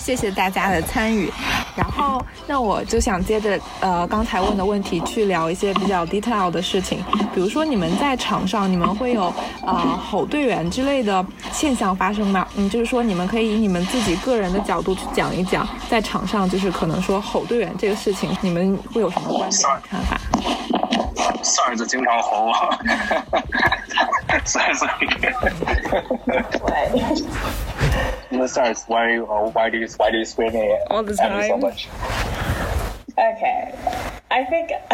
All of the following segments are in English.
谢谢大家的参与。然后，那我就想接着呃刚才问的问题去聊一些比较 detail 的事情，比如说你们在场上，你们会有呃吼队员之类的现象发生吗？嗯，就是说你们可以以你们自己个人的角度去讲一讲，在场上就是可能说吼队员这个事情，你们会有什么观点看法？扇子经常吼我，所以所以。The stars, why, why do you, why do you scream at all the time so much? Okay. I think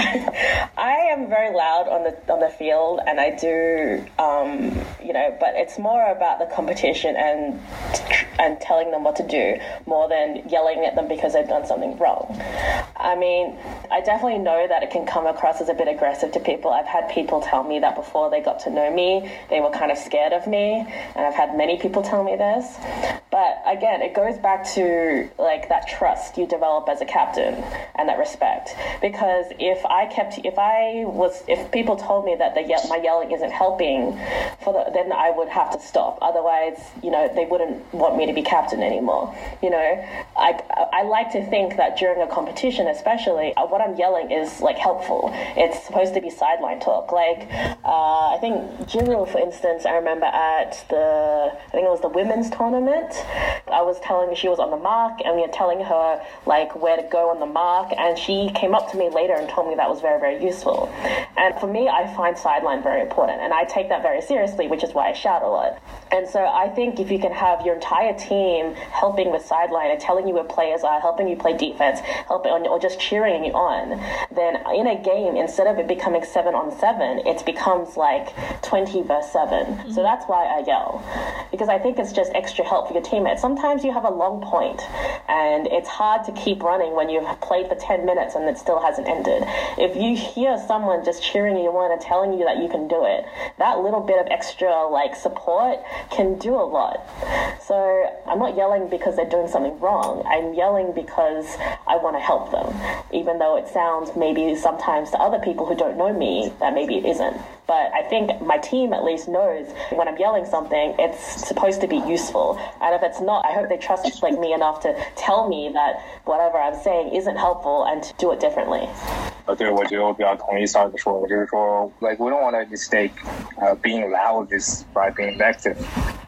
I am very loud on the on the field, and I do, um, you know, but it's more about the competition and and telling them what to do more than yelling at them because they've done something wrong. I mean, I definitely know that it can come across as a bit aggressive to people. I've had people tell me that before they got to know me, they were kind of scared of me, and I've had many people tell me this. But again, it goes back to like that trust you develop as a captain and that respect because if I kept, if I was, if people told me that the my yelling isn't helping, for the, then I would have to stop. Otherwise, you know, they wouldn't want me to be captain anymore. You know, I, I like to think that during a competition, especially, uh, what I'm yelling is like helpful. It's supposed to be sideline talk. Like, uh, I think Jinru, for instance, I remember at the, I think it was the women's tournament. I was telling her she was on the mark, and we were telling her like where to go on the mark, and she came up to me later and told me that was very, very useful. And for me, I find sideline very important, and I take that very seriously, which is why I shout a lot. And so I think if you can have your entire team helping with sideline and telling you where players are, helping you play defense, helping or just cheering you on, then in a game, instead of it becoming seven on seven, it becomes like 20 versus 7 mm-hmm. So that's why I yell. Because I think it's just extra help for your teammates. Sometimes you have a long point and it's hard to keep running when you've played for 10 minutes and it still hasn't ended. If you hear someone just cheering you on and telling you that you can do it, that little bit of extra like support can do a lot. So I'm not yelling because they're doing something wrong. I'm yelling because I want to help them, even though it sounds maybe sometimes to other people who don't know me that maybe it isn't. But I think my team at least knows when I'm yelling something, it's supposed to be useful. And if it's not, I hope they trust like me enough to tell me that whatever I'm saying isn't helpful and to do it differently. 呃，对，我觉得我比较同意 Sarz 说的，就是说，like we don't want to mistake uh, being loud is by being active。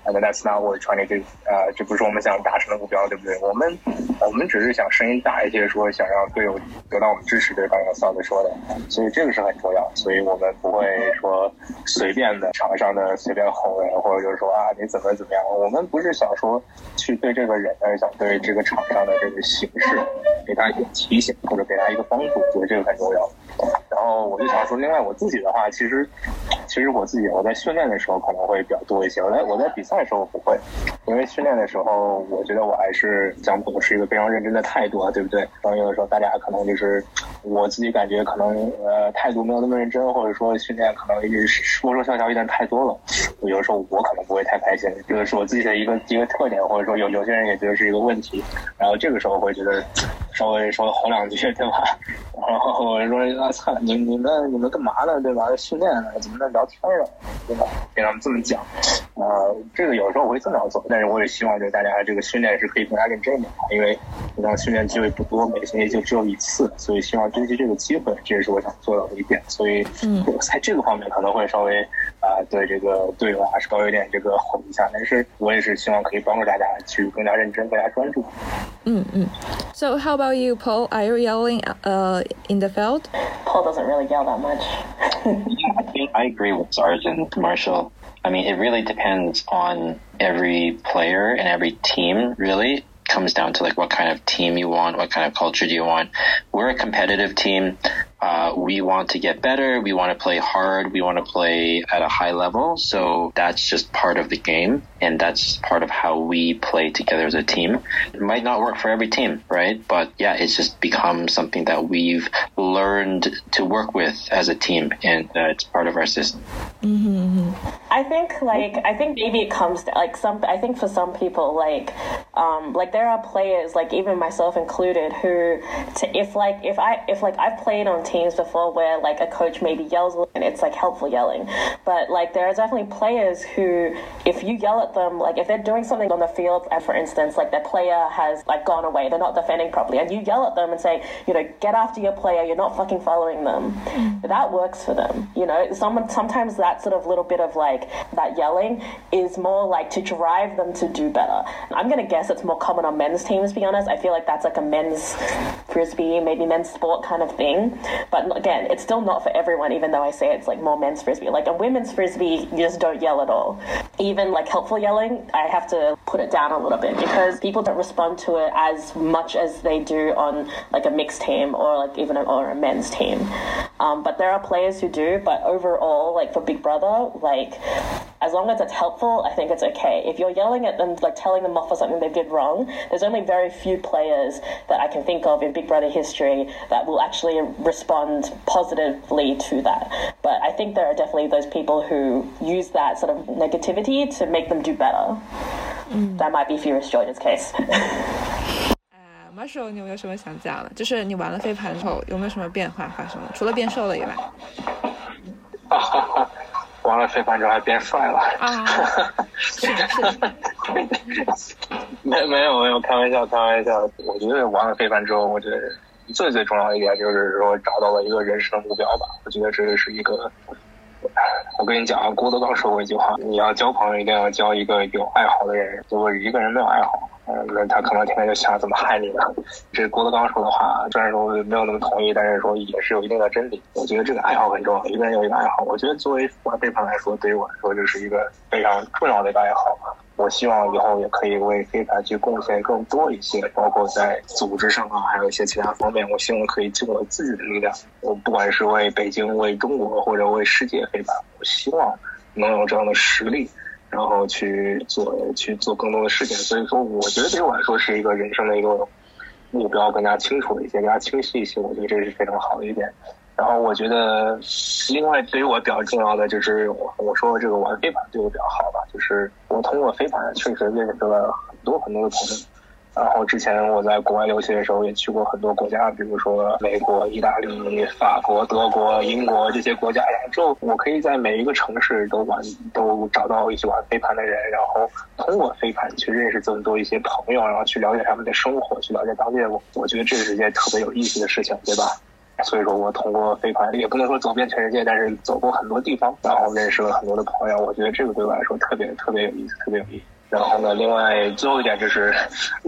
I mean, that's not what we're trying to do. Uh, 呃，这不是我们想达成的目标，对不对？我们我们只是想声音大一些，说想让队友得到我们支持，就是刚刚说的。所以这个是很重要，所以我们不会说。随便的场上的随便吼人，或者就是说啊你怎么怎么样。我们不是想说去对这个人，而是想对这个场上的这个形式给他一个提醒，或者给他一个帮助，我觉得这个很重要。然后我就想说，另外我自己的话，其实，其实我自己我在训练的时候可能会比较多一些。我在我在比赛的时候不会，因为训练的时候，我觉得我还是讲保持一个非常认真的态度啊，对不对？然后有的时候大家可能就是我自己感觉可能呃态度没有那么认真，或者说训练可能一直说说笑笑有点太多了，有的时候我可能不会太开心，这个是我自己的一个一个特点，或者说有有些人也觉得是一个问题。然后这个时候会觉得稍微稍微吼两句，对吧？然后我说啊，操，你你们你们干嘛呢？对吧？训练呢？怎么在聊天呢？对吧？给他们这么讲，啊，这个有时候我会这么样做，但是我也希望就是大家这个训练是可以更加认真一点，因为你看训练机会不多，每个星期就只有一次，所以希望珍惜这个机会，这也是我想做到的一点。所以，嗯，在这个方面可能会稍微啊，对这个队友啊稍微有点这个吼一下，但是我也是希望可以帮助大家去更加认真、更加专注。嗯嗯。So how about you, Paul? Are you yelling uh in the field? Paul doesn't really yell that much. yeah, I think I agree with Sergeant Marshall. I mean, it really depends on every player and every team, really. Comes down to like what kind of team you want, what kind of culture do you want. We're a competitive team. Uh, we want to get better. We want to play hard. We want to play at a high level. So that's just part of the game. And that's part of how we play together as a team. It might not work for every team, right? But yeah, it's just become something that we've learned to work with as a team. And uh, it's part of our system. Mm-hmm. I think like, I think maybe it comes to like some, I think for some people, like, um, like there are players, like even myself included, who, to, if like, if I, if like I've played on teams before where like a coach maybe yells and it's like helpful yelling. But like there are definitely players who, if you yell at them, like if they're doing something on the field, and for instance, like their player has like gone away, they're not defending properly, and you yell at them and say, you know, get after your player, you're not fucking following them. Mm. That works for them. You know, someone sometimes that sort of little bit of like that yelling is more like to drive them to do better. I'm gonna guess it's more common on men's teams. To be honest, I feel like that's like a men's frisbee, maybe men's sport kind of thing. But again, it's still not for everyone. Even though I say it's like more men's frisbee, like a women's frisbee, you just don't yell at all. Even like helpful yelling, I have to put it down a little bit because people don't respond to it as much as they do on like a mixed team or like even a, or a men's team. Um, but there are players who do. But overall, like for Big Brother, like as long as it's helpful, I think it's okay. If you're yelling at them, like telling them off for something they did wrong, there's only very few players that I can think of in Big Brother history that will actually respond positively to that. But I think there are definitely those people who use that sort of negativity to make them do better. That might be Furious George's case. 呃，Marshall，你有没有什么想讲的？就是你玩了飞盘之后，有没有什么变化发生？除了变瘦了以外。 玩了飞盘之后还变帅了啊！是的，是的。没没有没有，开玩笑开玩笑。我觉得玩了飞盘之后，我觉得最最重要的一点就是说找到了一个人生的目标吧。我觉得这是一个。我跟你讲啊，郭德纲说过一句话：你要交朋友，一定要交一个有爱好的人。如果一个人没有爱好，那他可能天天就想怎么害你呢。这郭德纲说的话，虽然说没有那么同意，但是说也是有一定的真理。我觉得这个爱好很重要，一个人有一个爱好。我觉得作为玩飞盘来说，对于我来说，就是一个非常重要的一个爱好。我希望以后也可以为飞盘去贡献更多一些，包括在组织上啊，还有一些其他方面。我希望可以尽我自己的力量，我不管是为北京、为中国或者为世界飞盘，我希望能有这样的实力，然后去做去做更多的事情。所以说，我觉得对我来说是一个人生的一个目标更加清楚一些，更加清晰一些。我觉得这是非常好的一点。然后我觉得，另外对于我比较重要的就是我我说这个玩飞盘对我比较好吧，就是我通过飞盘确实认识了很多很多的朋友。然后之前我在国外留学的时候也去过很多国家，比如说美国、意大利、法国、德国、英国这些国家。然后之后我可以在每一个城市都玩，都找到一起玩飞盘的人，然后通过飞盘去认识这么多一些朋友，然后去了解他们的生活，去了解当地的我，我觉得这是一件特别有意思的事情，对吧？所以说我通过飞盘，也不能说走遍全世界，但是走过很多地方，然后认识了很多的朋友。我觉得这个对我来说特别特别有意思，特别有意思。然后呢，另外最后一点就是，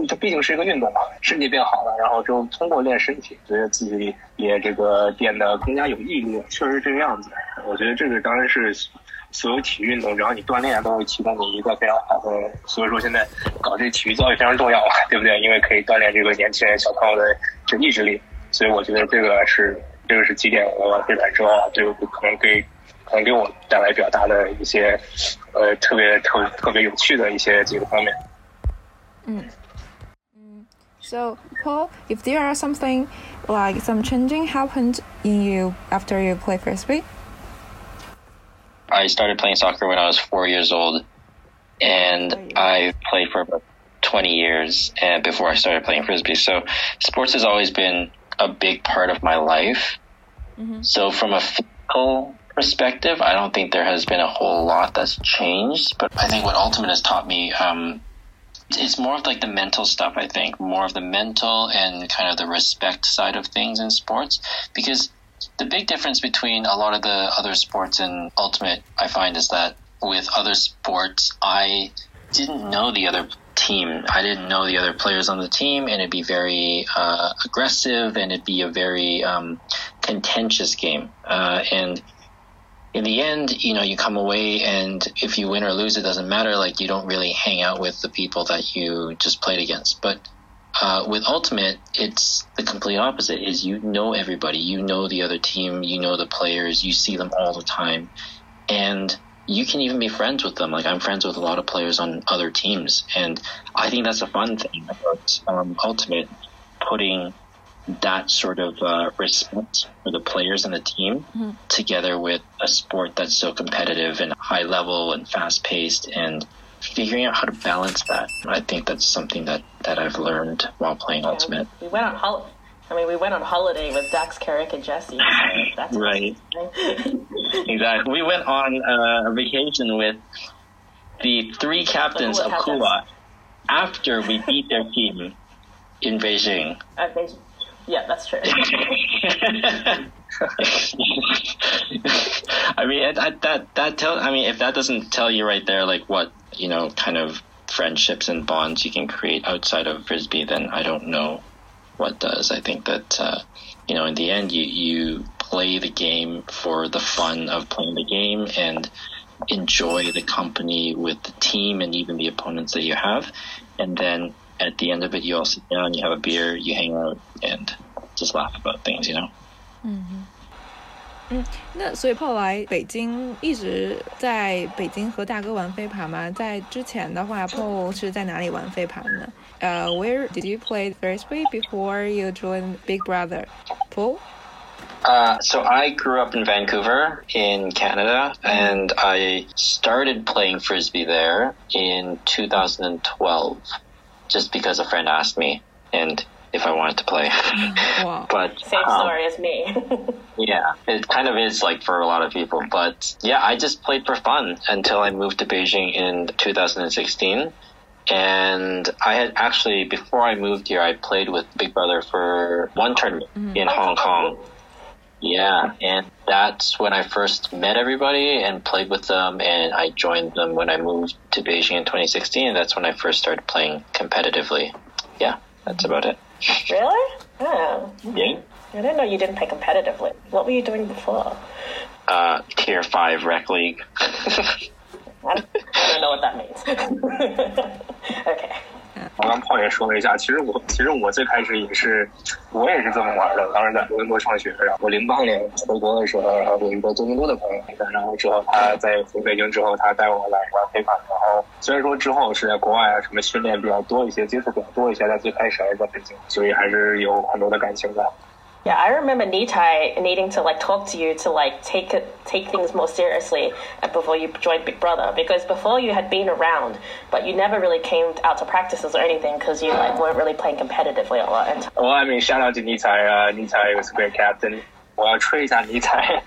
它毕竟是一个运动嘛，身体变好了，然后就通过练身体，觉得自己也这个变得更加有毅力，确实这个样子。我觉得这个当然是所有体育运动，只要你锻炼，都会提供你一个非常好的。所以说现在搞这体育教育非常重要嘛，对不对？因为可以锻炼这个年轻人、小朋友的这意志力。所以我觉得这个是这个是几点我玩飞盘之后，这个可能给可能给我带来比较大的一些呃特别特特别有趣的一些几个方面。嗯嗯，So Paul, if there are something like some changing happened in you after you play frisbee. I started playing soccer when I was four years old, and I played for about 20 years and before I started playing frisbee. So sports has always been a big part of my life. Mm-hmm. So from a physical perspective, I don't think there has been a whole lot that's changed. But I think what Ultimate has taught me, um, it's more of like the mental stuff. I think more of the mental and kind of the respect side of things in sports because the big difference between a lot of the other sports and Ultimate, I find, is that with other sports, I didn't know the other team. I didn't know the other players on the team, and it'd be very uh, aggressive, and it'd be a very um, contentious game. Uh, and in the end, you know, you come away, and if you win or lose, it doesn't matter. Like you don't really hang out with the people that you just played against. But uh, with Ultimate, it's the complete opposite. Is you know everybody, you know the other team, you know the players, you see them all the time, and you can even be friends with them. Like I'm friends with a lot of players on other teams, and I think that's a fun thing about um, Ultimate, putting that sort of uh, respect for the players and the team mm-hmm. together with a sport that's so competitive and high level and fast paced and figuring out how to balance that. I think that's something that, that I've learned while playing yeah, Ultimate. We went on holiday I mean, we went on holiday with Dax, Carrick, and Jesse. So that's Right. Exactly. We went on uh, a vacation with the three captains The of Hula Kula after we beat their team in Beijing. I think, yeah, that's true. I mean, that that that tell. I mean, if that doesn't tell you right there, like what you know, kind of friendships and bonds you can create outside of frisbee, then I don't know what does. I think that uh, you know, in the end, you you play the game for the fun of playing the game and enjoy the company with the team and even the opponents that you have, and then at the end of it, you all sit down, you have a beer, you hang out, and just laugh about things. You know. 那所以后来北京一直在北京和大哥玩飞盘吗？在之前的话，Paul 是在哪里玩飞盘呢？呃、w h e r e did you play frisbee before you joined Big Brother? Paul? Uh, so I grew up in Vancouver in Canada and I started playing frisbee there in 2012 just because a friend asked me and if I wanted to play. Wow. but Same um, story as me. yeah, it kind of is like for a lot of people. But yeah, I just played for fun until I moved to Beijing in 2016. And I had actually, before I moved here, I played with Big Brother for one tournament in Hong Kong. Yeah, and that's when I first met everybody and played with them, and I joined them when I moved to Beijing in 2016, and that's when I first started playing competitively. Yeah, that's about it. really? Oh, Yeah. I didn't know you didn't play competitively. What were you doing before? Uh, tier 5 rec league. I don't, I don't know what that means. okay. 我刚炮也说了一下，其实我其实我最开始也是，我也是这么玩的。当时在多伦多上学，然后我零八年回国的时候，然后有一个多伦多的朋友，然后之后他在回北京之后，他带我来玩飞盘。然后虽然说之后是在国外啊，什么训练比较多一些，接触比较多一些，但最开始还是在北京，所以还是有很多的感情在。Yeah, I remember Nitai needing to like talk to you to like take it, take things more seriously before you joined Big Brother because before you had been around, but you never really came out to practices or anything because you like weren't really playing competitively a lot. And Well, I mean, shout out to 尼采啊，尼采 was a great captain。我要吹一下尼采，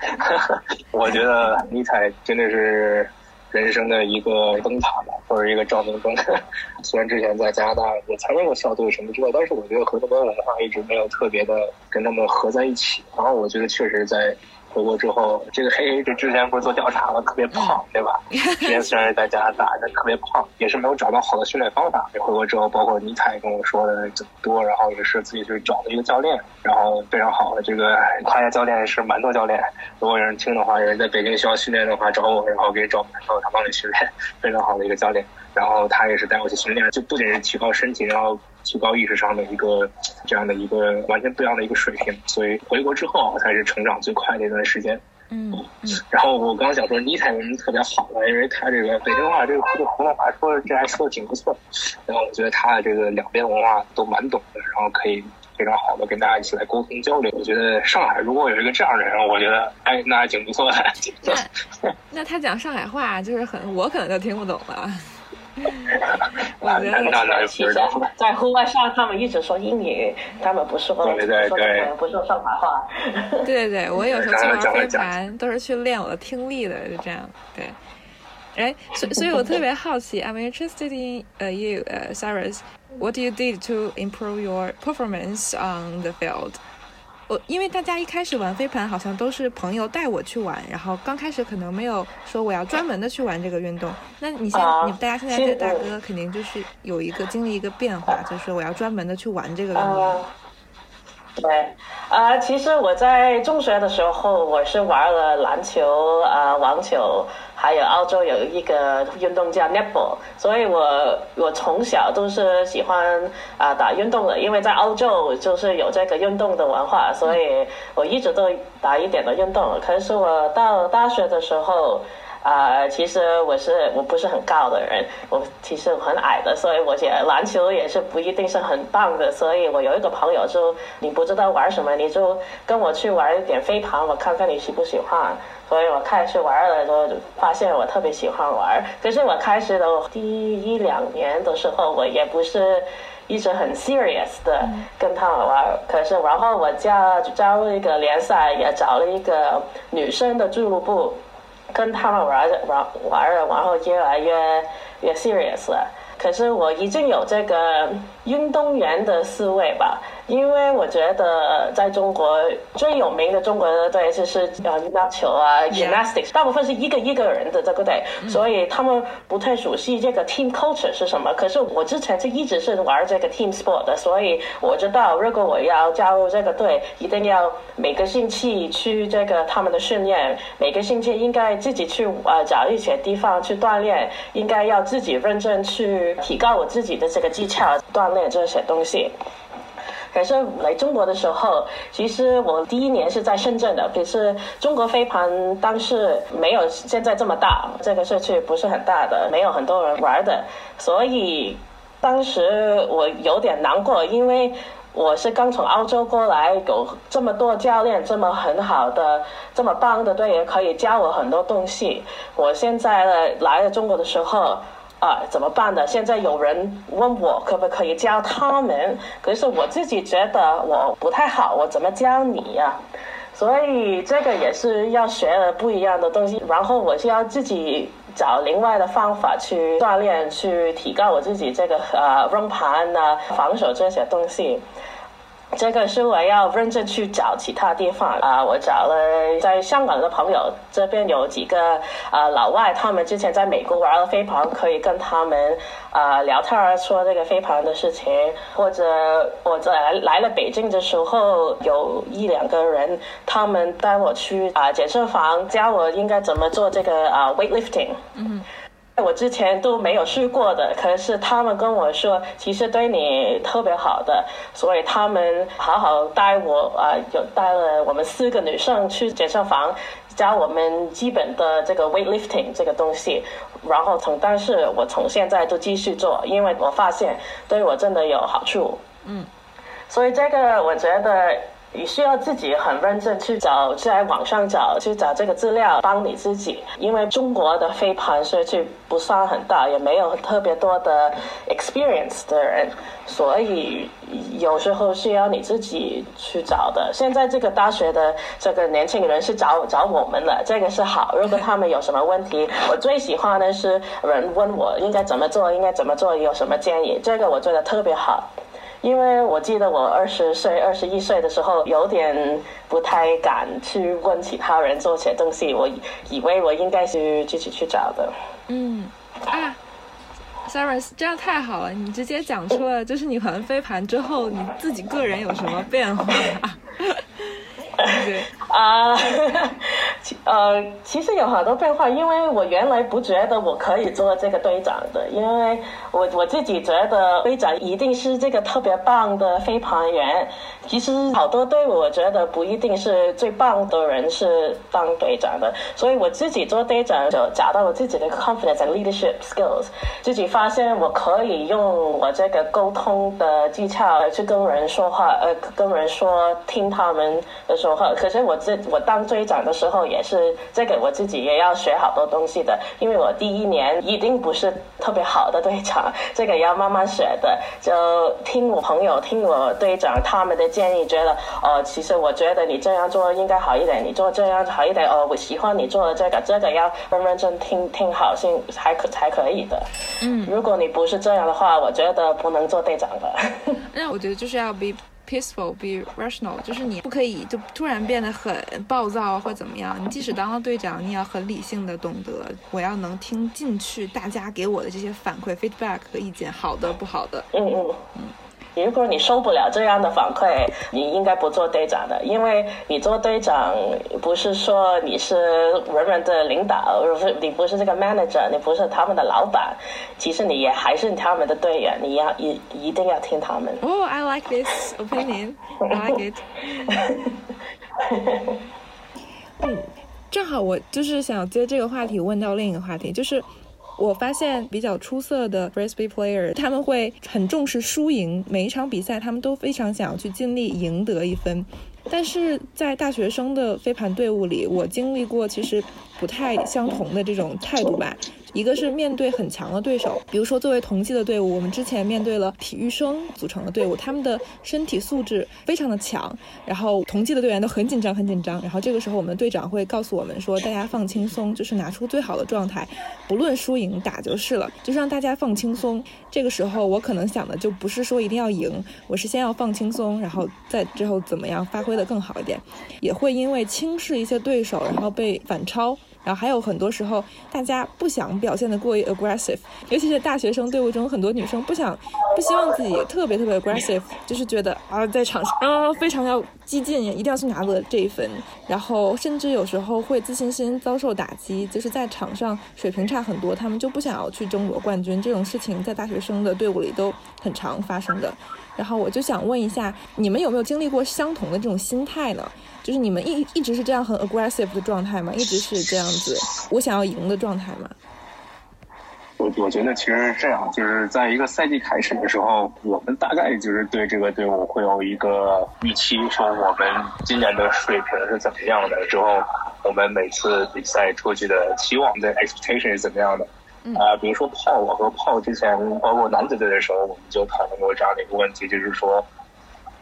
我觉得尼采真的是 人生的一个灯塔吧，或者一个照明灯。虽然之前在加拿大也参加过校队什么之类，但是我觉得和他们文化一直没有特别的跟他们合在一起。然后我觉得确实在回国之后，这个黑黑这之前不是做调查了，特别胖，对吧？之前虽然是在加拿大，但特别胖，也是没有找到好的训练方法。回国之后，包括尼采跟我说的这么多，然后也是自己去找了一个教练，然后非常好的这个他家教练是馒头教练。如果有人听的话，有人在北京需要训练的话，找我，然后给你找馒头，他帮你训练，非常好的一个教练。然后他也是带我去训练，就不仅是提高身体，然后提高意识上的一个这样的一个完全不一样的一个水平。所以回国之后才是成长最快的一段时间。嗯嗯然后我刚刚想说尼采为什么特别好呢？因为他这个北京话这个普普通话说的这还说的挺不错，然后我觉得他的这个两边文化都蛮懂的，然后可以非常好的跟大家一起来沟通交流。我觉得上海如果有一个这样的人，我觉得哎那还挺不错的。那那他讲上海话就是很，我可能就听不懂了。我觉得那那那就其实不知道了。在户外上，他们一直说英语，他们不说对对说对中文不说上海话。对对对，我有时候去玩飞盘都是去练我的听力的，就这样。对，哎，所所以，我特别好奇，I'm interested in 呃、you 呃、Cyrus。What do you did to improve your performance on the field？我因为大家一开始玩飞盘好像都是朋友带我去玩，然后刚开始可能没有说我要专门的去玩这个运动。那你现你大家现在这大哥肯定就是有一个经历一个变化，就是我要专门的去玩这个运动。嗯，对，啊、其实我在中学的时候，我是玩了篮球、啊、网球，还有澳洲有一个运动叫 netball，所以我我从小都是喜欢啊、打运动的，因为在澳洲就是有这个运动的文化，所以我一直都打一点的运动。可是我到大学的时候。啊、其实我是我不是很高的人，我其实很矮的，所以我觉得篮球也是不一定是很棒的。所以我有一个朋友就你不知道玩什么，你就跟我去玩一点飞盘，我看看你喜不喜欢。所以我开始玩了之后，就发现我特别喜欢玩。可是我开始的第一两年的时候，我也不是一直很 serious 的跟他们玩。可是然后我加加入一个联赛，也找了一个女生的俱乐部，跟他们玩着玩玩了，然后越来越越 serious 了。可是我已经有这个运动员的思维吧。因为我觉得在中国最有名的中国的队就是呃羽毛球啊，gymnastics，大部分是一个一个人的这个队，所以他们不太熟悉这个 team culture 是什么。可是我之前就一直是玩这个 team sport 的，所以我知道如果我要加入这个队，一定要每个星期去这个他们的训练，每个星期应该自己去呃找一些地方去锻炼，应该要自己认真去提高我自己的这个技巧，锻炼这些东西。可是来中国的时候，其实我第一年是在深圳的。可是中国飞盘当时没有现在这么大，这个社区不是很大的，没有很多人玩的。所以当时我有点难过，因为我是刚从澳洲过来，有这么多教练，这么很好的、这么棒的队员可以教我很多东西。我现在呢来了中国的时候。啊，怎么办的？现在有人问我可不可以教他们，可是我自己觉得我不太好，我怎么教你呀？所以这个也是要学了不一样的东西，然后我就要自己找另外的方法去锻炼，去提高我自己这个呃扔盘啊、防守这些东西。这个是我要认真去找其他地方啊！我找了在香港的朋友，这边有几个啊老外，他们之前在美国玩了飞盘，可以跟他们啊聊天说这个飞盘的事情。或者我在来了北京的时候，有一两个人，他们带我去啊健身房，教我应该怎么做这个啊 weightlifting。嗯。我之前都没有试过的，可是他们跟我说，其实对你特别好的，所以他们好好带我啊，有带了我们四个女生去健身房，教我们基本的这个 weightlifting 这个东西，然后从但是我从现在都继续做，因为我发现对我真的有好处。嗯，所以这个我觉得。你需要自己很认真去找，在网上找去找这个资料，帮你自己。因为中国的飞盘社区不算很大，也没有特别多的 experience 的人，所以有时候需要你自己去找的。现在这个大学的这个年轻人是找找我们的，这个是好。如果他们有什么问题，我最喜欢的是人问我应该怎么做，应该怎么做，有什么建议，这个我觉得特别好。因为我记得我二十岁、二十一岁的时候，有点不太敢去问其他人做些东西，我以为我应该是自己去找的。嗯，啊，Sarah，这样太好了，你直接讲出了，就是你玩飞盘之后，你自己个人有什么变化？啊，呃，其实有很多变化，因为我原来不觉得我可以做这个队长的，因为我我自己觉得队长一定是这个特别棒的飞盘员。其实好多队伍，我觉得不一定是最棒的人是当队长的，所以我自己做队长就找到我自己的 confidence and leadership skills，自己发现我可以用我这个沟通的技巧去跟人说话，呃，跟人说听他们的说话。可是我自我当队长的时候也是这个，我自己也要学好多东西的，因为我第一年一定不是特别好的队长，这个要慢慢学的，就听我朋友，听我队长他们的。建议觉得哦，其实我觉得你这样做应该好一点，你做这样好一点哦。我喜欢你做的这个，这个要认认真听听好，先才可才可以的。嗯，如果你不是这样的话，我觉得不能做队长的。那我觉得就是要 be peaceful, be rational，就是你不可以就突然变得很暴躁或怎么样。你即使当了队长，你要很理性的懂得，我要能听进去大家给我的这些反馈 feedback 和意见，好的不好的。嗯嗯嗯。如果你受不了这样的反馈，你应该不做队长的，因为你做队长不是说你是人人的领导，不是你不是这个 manager，你不是他们的老板，其实你也还是他们的队员，你要一一定要听他们。哦，I like this opinion. I like it. 嗯，正好我就是想接这个话题问到另一个话题，就是。我发现比较出色的 frisbee player，他们会很重视输赢，每一场比赛他们都非常想要去尽力赢得一分。但是在大学生的飞盘队伍里，我经历过其实不太相同的这种态度吧。一个是面对很强的对手，比如说作为同济的队伍，我们之前面对了体育生组成的队伍，他们的身体素质非常的强，然后同济的队员都很紧张很紧张，然后这个时候我们队长会告诉我们说，大家放轻松，就是拿出最好的状态，不论输赢打就是了，就是让大家放轻松。这个时候我可能想的就不是说一定要赢，我是先要放轻松，然后再之后怎么样发挥的更好一点，也会因为轻视一些对手，然后被反超。然后还有很多时候，大家不想表现的过于 aggressive，尤其是大学生队伍中，很多女生不想、不希望自己特别特别 aggressive，就是觉得啊，在场上啊非常要激进，一定要去拿得这一分。然后甚至有时候会自信心遭受打击，就是在场上水平差很多，他们就不想要去争夺冠军。这种事情在大学生的队伍里都很常发生的。然后我就想问一下，你们有没有经历过相同的这种心态呢？就是你们一一直是这样很 aggressive 的状态吗？一直是这样子，我想要赢的状态吗？我我觉得其实是这样，就是在一个赛季开始的时候，我们大概就是对这个队伍会有一个预期，说我们今年的水平是怎么样的。之后我们每次比赛出去的期望的 expectation 是怎么样的？啊，比如说炮，我和炮之前包括男子队的时候，我们就讨论过这样的一个问题，就是说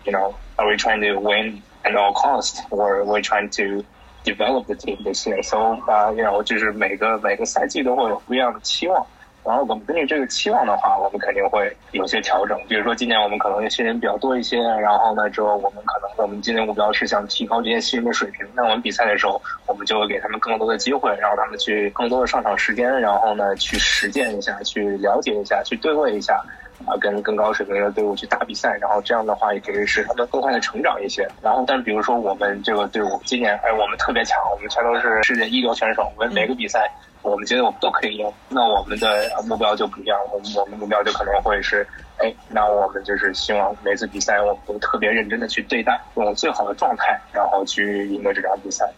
，you know，are we trying to win？at all cost, or we're trying to develop the team this year. So 啊、uh,，you know，就是每个每个赛季都会有不一样的期望。然后我们根据这个期望的话，我们肯定会有些调整。比如说今年我们可能新人比较多一些，然后呢之后我们可能我们今年目标是想提高这些新人的水平。那我们比赛的时候，我们就会给他们更多的机会，让他们去更多的上场时间，然后呢去实践一下，去了解一下，去对位一下。啊，跟更高水平的队伍去打比赛，然后这样的话也可以使他们更快的成长一些。然后，但比如说我们这个队伍今年，哎，我们特别强，我们全都是世界一流选手，我们每个比赛我们觉得我们都可以赢，那我们的目标就不一样，我们我们目标就可能会是，哎，那我们就是希望每次比赛我们都特别认真的去对待，用最好的状态，然后去赢得这场比赛。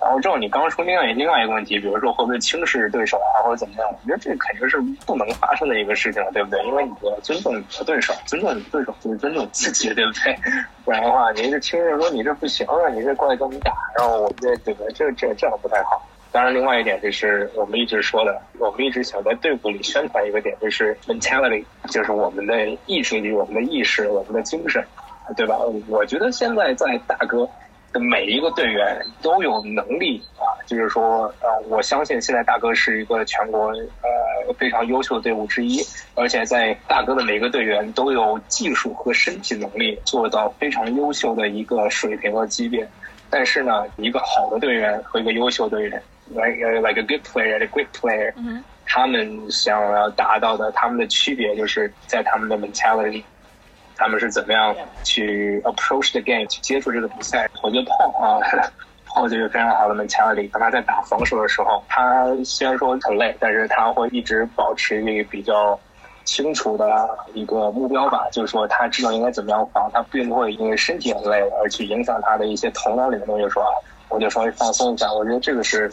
然后之后你刚刚说另外另外一个问题，比如说会不会轻视对手啊，或者怎么样？我觉得这肯定是不能发生的一个事情了，对不对？因为你要尊重你的对手，尊重你的对手就是尊重自己，对不对？不 然的话，您这轻视说你这不行啊，你这过来跟我们打，然后我们这对不对？这这这样不太好。当然，另外一点就是我们一直说的，我们一直想在队伍里宣传一个点，就是 mentality，就是我们的意志力、我们的意识、我们的精神，对吧？我觉得现在在大哥。的每一个队员都有能力啊，就是说，呃，我相信现在大哥是一个全国呃非常优秀的队伍之一，而且在大哥的每一个队员都有技术和身体能力做到非常优秀的一个水平和级别。但是呢，一个好的队员和一个优秀队员，like like a good player and a great player，他们想要达到的，他们的区别就是在他们的 mentality。他们是怎么样去 approach the game 去接触这个比赛？我觉得炮啊，炮就是非常好的 mentality。当他在打防守的时候，他虽然说很累，但是他会一直保持一个比较清楚的一个目标吧，就是说他知道应该怎么样防，他并不会因为身体很累而去影响他的一些头脑里的东西。说啊，我就稍微放松一下。我觉得这个是，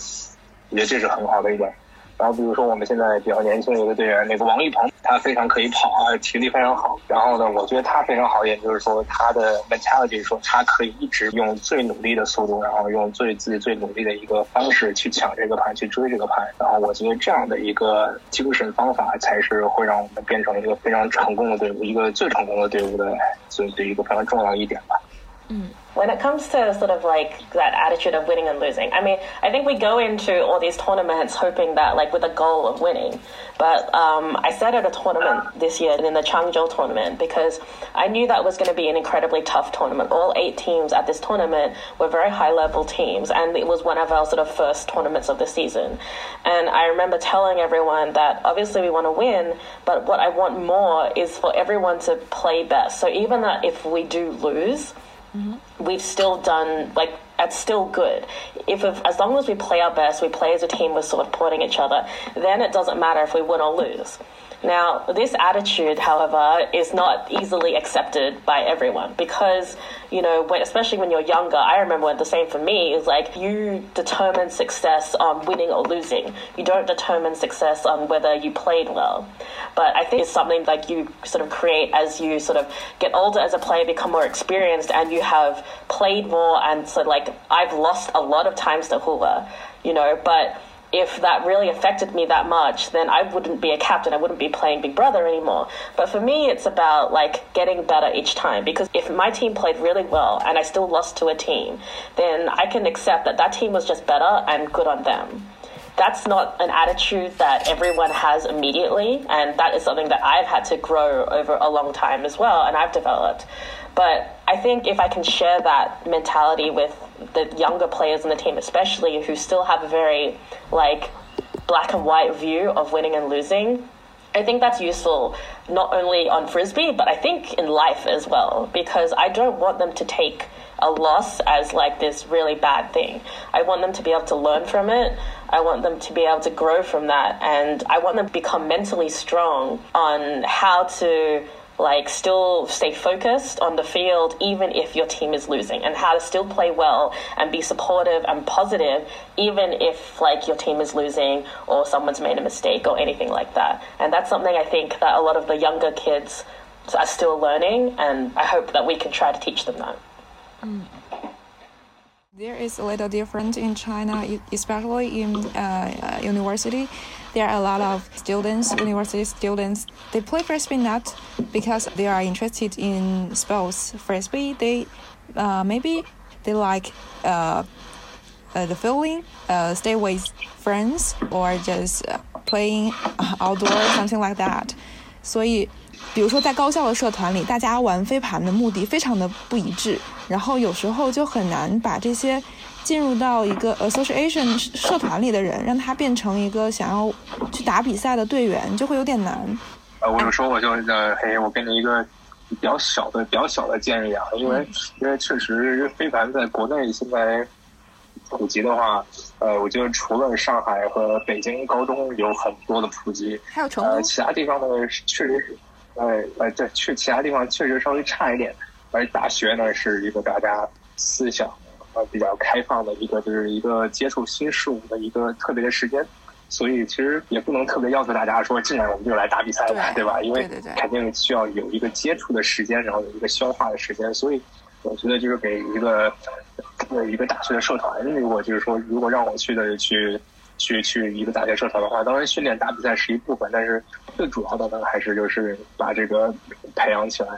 我觉得这是很好的一点。然后比如说我们现在比较年轻的一个队员，那个王一鹏，他非常可以跑啊，体力非常好。然后呢，我觉得他非常好一点，就是说他的 mentality 说他可以一直用最努力的速度，然后用最自己最努力的一个方式去抢这个盘，去追这个盘。然后我觉得这样的一个精神方法才是会让我们变成一个非常成功的队伍，一个最成功的队伍的最最一个非常重要的一点吧。嗯。when it comes to sort of like that attitude of winning and losing, I mean, I think we go into all these tournaments hoping that like with a goal of winning. But um, I said at a tournament this year in the Changzhou tournament because I knew that was going to be an incredibly tough tournament. All eight teams at this tournament were very high level teams, and it was one of our sort of first tournaments of the season. And I remember telling everyone that obviously we want to win, but what I want more is for everyone to play best. So even that if we do lose, Mm-hmm. We've still done like it's still good. If, if, as long as we play our best, we play as a team, we're sort of supporting each other. Then it doesn't matter if we win or lose. Now, this attitude, however, is not easily accepted by everyone because, you know, when, especially when you're younger, I remember the same for me is like you determine success on winning or losing. You don't determine success on whether you played well. But I think it's something like you sort of create as you sort of get older as a player, become more experienced, and you have played more. And so, like, I've lost a lot of times to hula, you know, but if that really affected me that much, then I wouldn't be a captain. I wouldn't be playing Big Brother anymore. But for me, it's about like getting better each time because if my team played really well and I still lost to a team, then I can accept that that team was just better and good on them. That's not an attitude that everyone has immediately, and that is something that I've had to grow over a long time as well, and I've developed. But I think if I can share that mentality with the younger players in the team, especially who still have a very like black and white view of winning and losing, I think that's useful not only on frisbee, but I think in life as well, because I don't want them to take a loss as like this really bad thing. I want them to be able to learn from it. I want them to be able to grow from that. And I want them to become mentally strong on how to like still stay focused on the field even if your team is losing and how to still play well and be supportive and positive even if like your team is losing or someone's made a mistake or anything like that and that's something i think that a lot of the younger kids are still learning and i hope that we can try to teach them that mm. There is a little different in China, especially in uh, university there are a lot of students, university students, they play frisbee not because they are interested in sports. Frisbee, they uh, maybe they like uh, uh, the feeling, uh, stay with friends or just playing outdoor something like that. 所以，比如说在高校的社团里，大家玩飞盘的目的非常的不一致，然后有时候就很难把这些 进入到一个 association 社团里的人，让他变成一个想要去打比赛的队员，就会有点难。呃，我有时候，我就呃，嘿，我给你一个比较小的、比较小的建议啊，因为因为确实飞盘在国内现在普及的话，呃，我觉得除了上海和北京高中有很多的普及，还有成都，其他地方呢确实是，呃呃，对，去其他地方确实稍微差一点，而大学呢是一个大家思想。呃，比较开放的一个，就是一个接触新事物的一个特别的时间，所以其实也不能特别要求大家说进来我们就来打比赛了，对吧？因为肯定需要有一个接触的时间，然后有一个消化的时间，所以我觉得就是给一个呃一个大学的社团，如果就是说如果让我去的去去去一个大学社团的话，当然训练打比赛是一部分，但是最主要的呢还是就是把这个培养起来。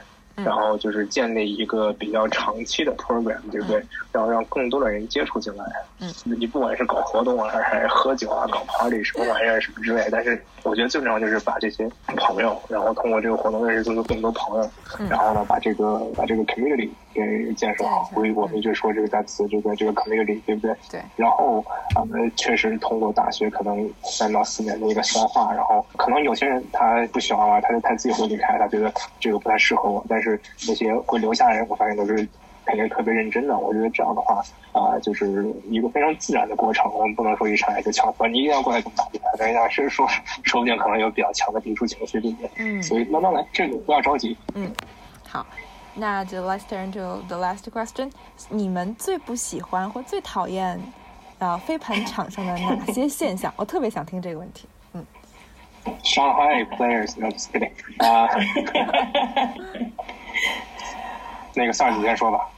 然后就是建立一个比较长期的 program，对不对？然后让更多的人接触进来。嗯，你不管是搞活动啊，还是喝酒啊，搞 party 什么玩意儿什么之类，但是我觉得最重要就是把这些朋友，然后通过这个活动认识更多更多朋友，然后呢，把这个把这个 community 给建设好。所以我们就说这个单词，这个这个 community，对不对？对。然后我们确实通过大学可能三到四年的一个消化，然后可能有些人他不喜欢玩，他他自己会离开，他觉得这个不太适合我，但是。那些会留下的人，我发现都是肯定特别认真的。我觉得这样的话啊，就是一个非常自然的过程。我们不能说一上来就强迫你一定要过来跟我打比赛，人家是说说不定可能有比较强的抵触情绪里面。嗯，所以慢慢来，这个不要着急。嗯，好，那就 let's turn to the last question。你们最不喜欢或最讨厌啊飞盘场上的哪些现象？我特别想听这个问题。嗯 Shanghai players, no just kidding 啊，那个上你先说吧。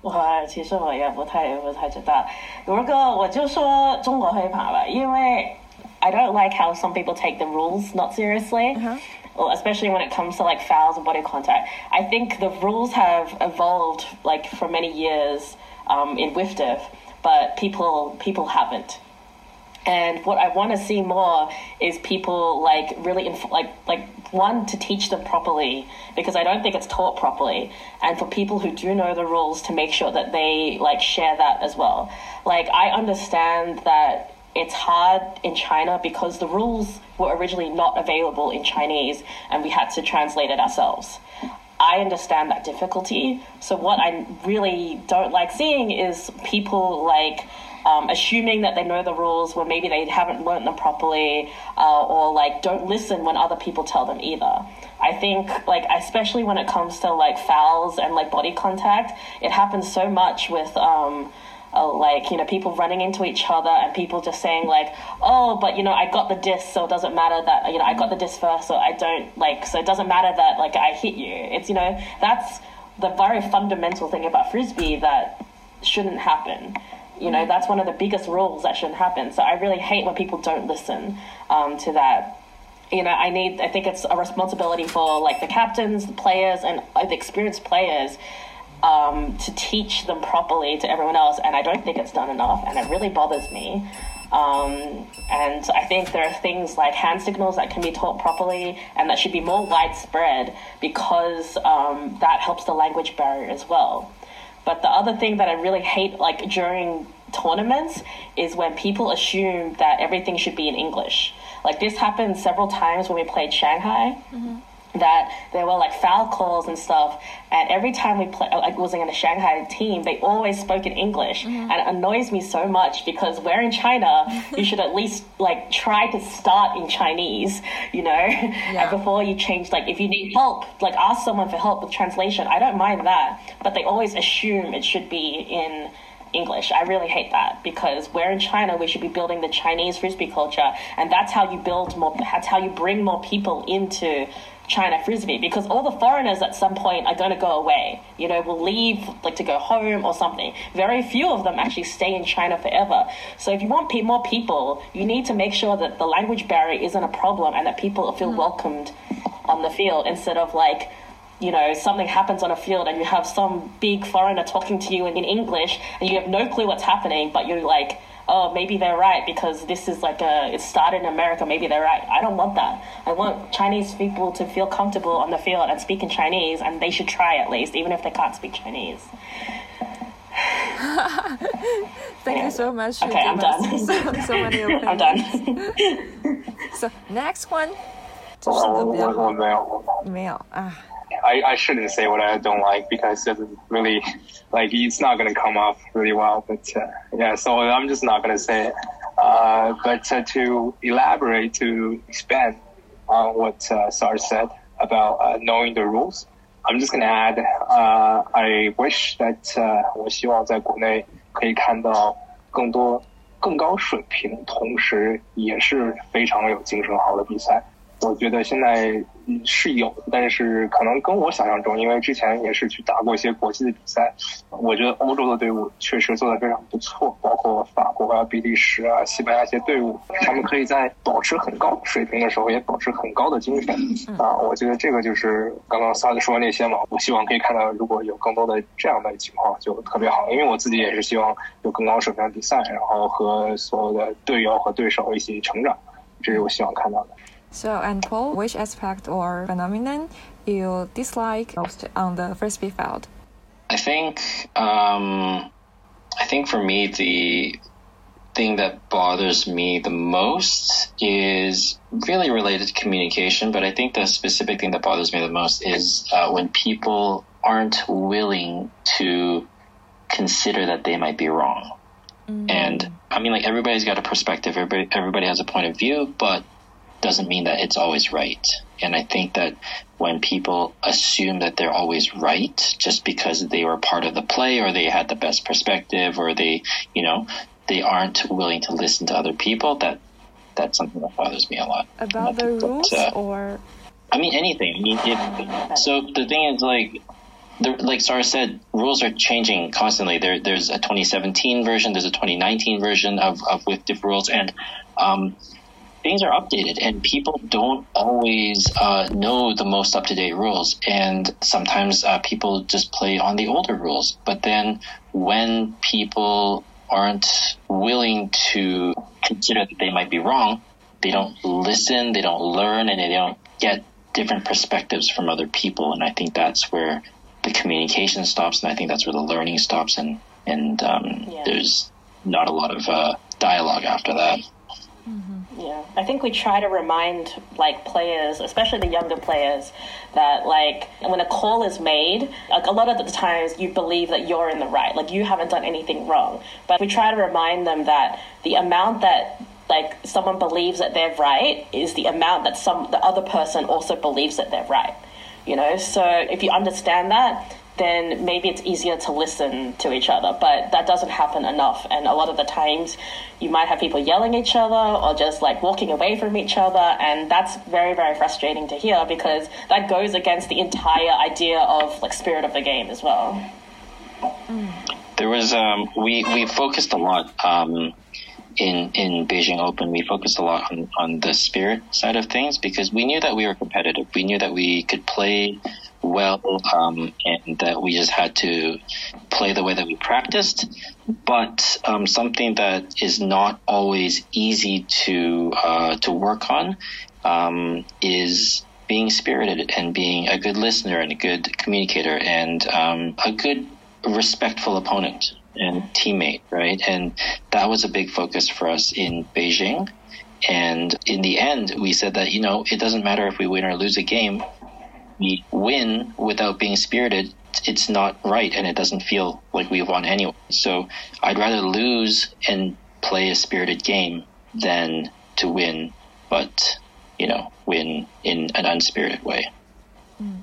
我其实我也不太不太知道，如果我就说中国飞盘吧，因为 I don't like how some people take the rules not seriously. Uh-huh. Especially when it comes to like fouls and body contact. I think the rules have evolved like for many years um, in WFDF, but people people haven't. And what I want to see more is people like really inf- like like one to teach them properly because I don't think it's taught properly, and for people who do know the rules to make sure that they like share that as well. Like I understand that it's hard in China because the rules were originally not available in Chinese and we had to translate it ourselves. I understand that difficulty. So what I really don't like seeing is people like um, assuming that they know the rules when maybe they haven't learned them properly uh, or like don't listen when other people tell them either. I think like especially when it comes to like fouls and like body contact, it happens so much with um, uh, like you know people running into each other and people just saying like oh but you know I got the disc so it doesn't matter that you know I got the disc first so I don't like so it doesn't matter that like I hit you. It's you know that's the very fundamental thing about frisbee that shouldn't happen You know, that's one of the biggest rules that shouldn't happen. So I really hate when people don't listen um, to that you know, I need, I think it's a responsibility for like the captains, the players, and uh, the experienced players um, to teach them properly to everyone else. And I don't think it's done enough, and it really bothers me. Um, and I think there are things like hand signals that can be taught properly and that should be more widespread because um, that helps the language barrier as well. But the other thing that I really hate, like during tournaments, is when people assume that everything should be in English. Like this happened several times when we played Shanghai. Mm-hmm that there were like foul calls and stuff. And every time we play, I was in a Shanghai team, they always spoke in English, mm-hmm. and it annoys me so much because we're in China. you should at least like try to start in Chinese, you know, yeah. and before you change. Like if you need help, like ask someone for help with translation. I don't mind that, but they always assume it should be in. English. I really hate that because we're in China. We should be building the Chinese frisbee culture, and that's how you build more. That's how you bring more people into China Frisbee because all the foreigners at some point are going to go away. You know, will leave like to go home or something. Very few of them actually stay in China forever. So if you want pe- more people, you need to make sure that the language barrier isn't a problem and that people feel mm. welcomed on the field instead of like you know, something happens on a field and you have some big foreigner talking to you in, in English and you have no clue what's happening, but you're like, oh, maybe they're right because this is like a, it started in America, maybe they're right. I don't want that. I want Chinese people to feel comfortable on the field and speak in Chinese, and they should try at least, even if they can't speak Chinese. Thank yeah. you so much. Okay, I'm done. So, so many opinions. I'm done. so next one. 就是我我我没有没有啊。 I, I shouldn't say what I don't like because it's really like it's not gonna come off really well. But uh, yeah, so I'm just not gonna say it. Uh, but uh, to elaborate, to expand on what uh, Sar said about uh, knowing the rules, I'm just gonna add. Uh, I wish that 我希望在国内可以看到更多更高水平，同时也是非常有精神好的比赛。 我觉得现在是有，但是可能跟我想象中，因为之前也是去打过一些国际的比赛，我觉得欧洲的队伍确实做得非常不错，包括法国啊、比利时啊、西班牙一些队伍，他们可以在保持很高水平的时候，也保持很高的精神啊。我觉得这个就是刚刚萨子说的那些嘛。我希望可以看到，如果有更多的这样的情况，就特别好。因为我自己也是希望有更高水平的比赛，然后和所有的队友和对手一起成长，这是我希望看到的。So, and Paul, which aspect or phenomenon you dislike most on the frisbee field? I think, um, I think for me, the thing that bothers me the most is really related to communication, but I think the specific thing that bothers me the most is uh, when people aren't willing to consider that they might be wrong. Mm. And I mean, like everybody's got a perspective, everybody, everybody has a point of view, but doesn't mean that it's always right. And I think that when people assume that they're always right just because they were part of the play or they had the best perspective or they, you know, they aren't willing to listen to other people, that that's something that bothers me a lot. About the rules uh, or? I mean, anything. I mean, if, so the thing is like, the, like Sarz said, rules are changing constantly. There, there's a 2017 version, there's a 2019 version of, of with different rules, and um, things are updated and people don't always uh, know the most up to date rules. And sometimes uh, people just play on the older rules. But then when people aren't willing to consider that they might be wrong, they don't listen, they don't learn, and they don't get different perspectives from other people. And I think that's where the communication stops, and I think that's where the learning stops, and and um, yeah. there's not a lot of uh, dialogue after that. Mm-hmm. Yeah, I think we try to remind like players, especially the younger players, that like when a call is made, like a lot of the times you believe that you're in the right, like you haven't done anything wrong. But we try to remind them that the amount that like someone believes that they're right is the amount that some the other person also believes that they're right. You know, so if you understand that, then maybe it's easier to listen to each other. But that doesn't happen enough. And a lot of the times you might have people yelling at each other or just like walking away from each other. And that's very, very frustrating to hear because that goes against the entire idea of like spirit of the game as well. There was um, we we focused a lot um, in in Beijing Open. We focused a lot on on the spirit side of things because we knew that we were competitive. We knew that we could play well um, and that we just had to play the way that we practiced. But um, something that is not always easy to uh, to work on um, is being spirited and being a good listener and a good communicator and um, a good respectful opponent and teammate, right? And that was a big focus for us in Beijing. And in the end, we said that, you know, it doesn't matter if we win or lose a game. We win without being spirited. It's not right and it doesn't feel like we've won anyway. So I'd rather lose and play a spirited game than to win, but, you know, win in an unspirited way. Mm.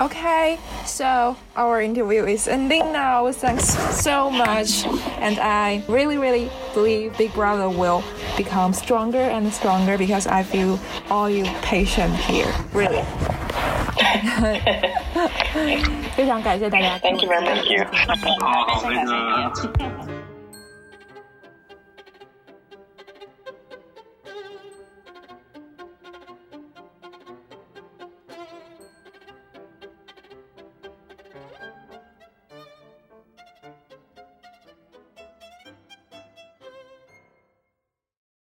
Okay, so our interview is ending now. Thanks so much. And I really, really believe Big Brother will become stronger and stronger because I feel all you patient here. Really. 非常感谢大家。Thank you very much. Thank you.